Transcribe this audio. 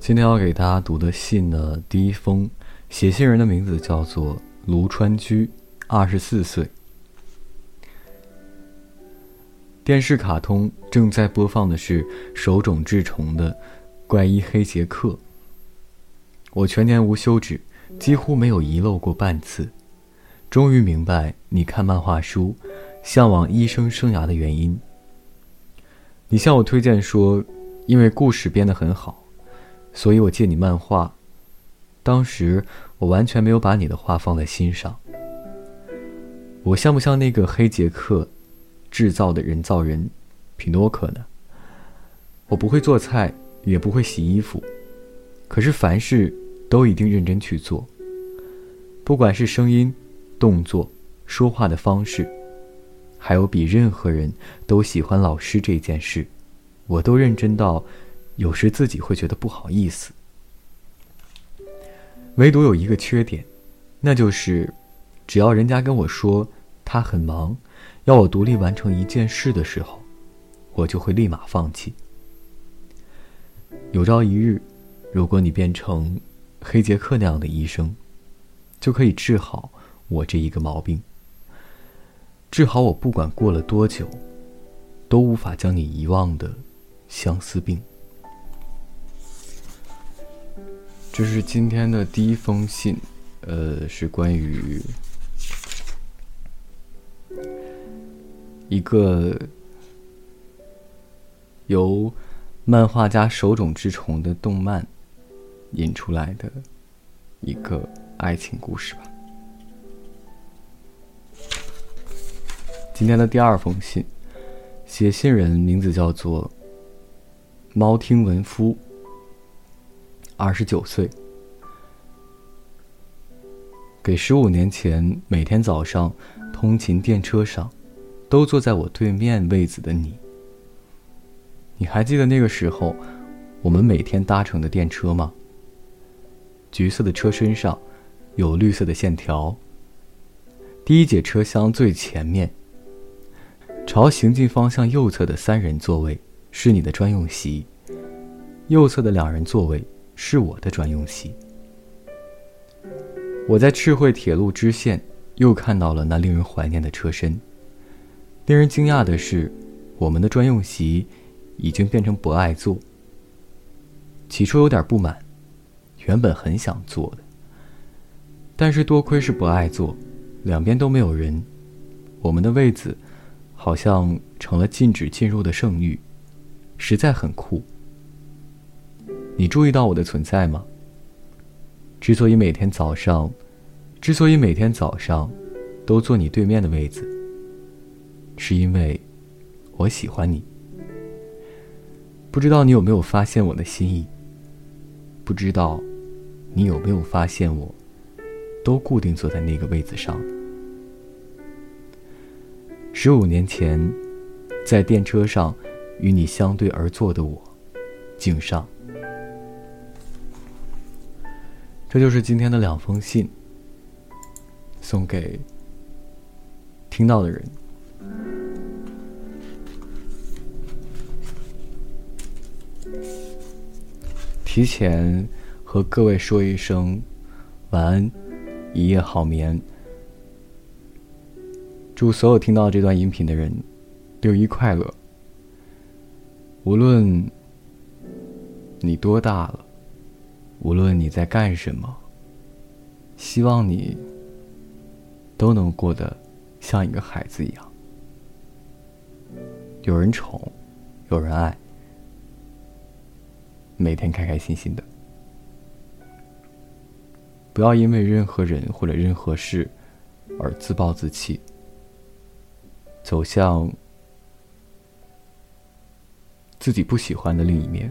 今天要给大家读的信呢，第一封，写信人的名字叫做卢川居，二十四岁。电视卡通正在播放的是手冢治虫的《怪医黑杰克》。我全年无休止，几乎没有遗漏过半次。终于明白你看漫画书、向往医生生涯的原因。你向我推荐说，因为故事编得很好。所以我借你漫画，当时我完全没有把你的话放在心上。我像不像那个黑杰克制造的人造人，匹诺可呢？我不会做菜，也不会洗衣服，可是凡事都一定认真去做。不管是声音、动作、说话的方式，还有比任何人都喜欢老师这件事，我都认真到。有时自己会觉得不好意思，唯独有一个缺点，那就是，只要人家跟我说他很忙，要我独立完成一件事的时候，我就会立马放弃。有朝一日，如果你变成黑杰克那样的医生，就可以治好我这一个毛病，治好我不管过了多久，都无法将你遗忘的相思病。这是今天的第一封信，呃，是关于一个由漫画家手冢治虫的动漫引出来的一个爱情故事吧。今天的第二封信，写信人名字叫做猫听文夫。二十九岁，给十五年前每天早上通勤电车上，都坐在我对面位子的你。你还记得那个时候，我们每天搭乘的电车吗？橘色的车身上，有绿色的线条。第一节车厢最前面，朝行进方向右侧的三人座位是你的专用席，右侧的两人座位。是我的专用席。我在赤穗铁路支线又看到了那令人怀念的车身。令人惊讶的是，我们的专用席已经变成不爱坐。起初有点不满，原本很想坐的，但是多亏是不爱坐，两边都没有人，我们的位子好像成了禁止进入的圣域，实在很酷。你注意到我的存在吗？之所以每天早上，之所以每天早上都坐你对面的位子，是因为我喜欢你。不知道你有没有发现我的心意？不知道你有没有发现我，都固定坐在那个位子上。十五年前，在电车上与你相对而坐的我，敬上。这就是今天的两封信，送给听到的人。提前和各位说一声晚安，一夜好眠。祝所有听到这段音频的人六一快乐。无论你多大了。无论你在干什么，希望你都能过得像一个孩子一样，有人宠，有人爱，每天开开心心的。不要因为任何人或者任何事而自暴自弃，走向自己不喜欢的另一面。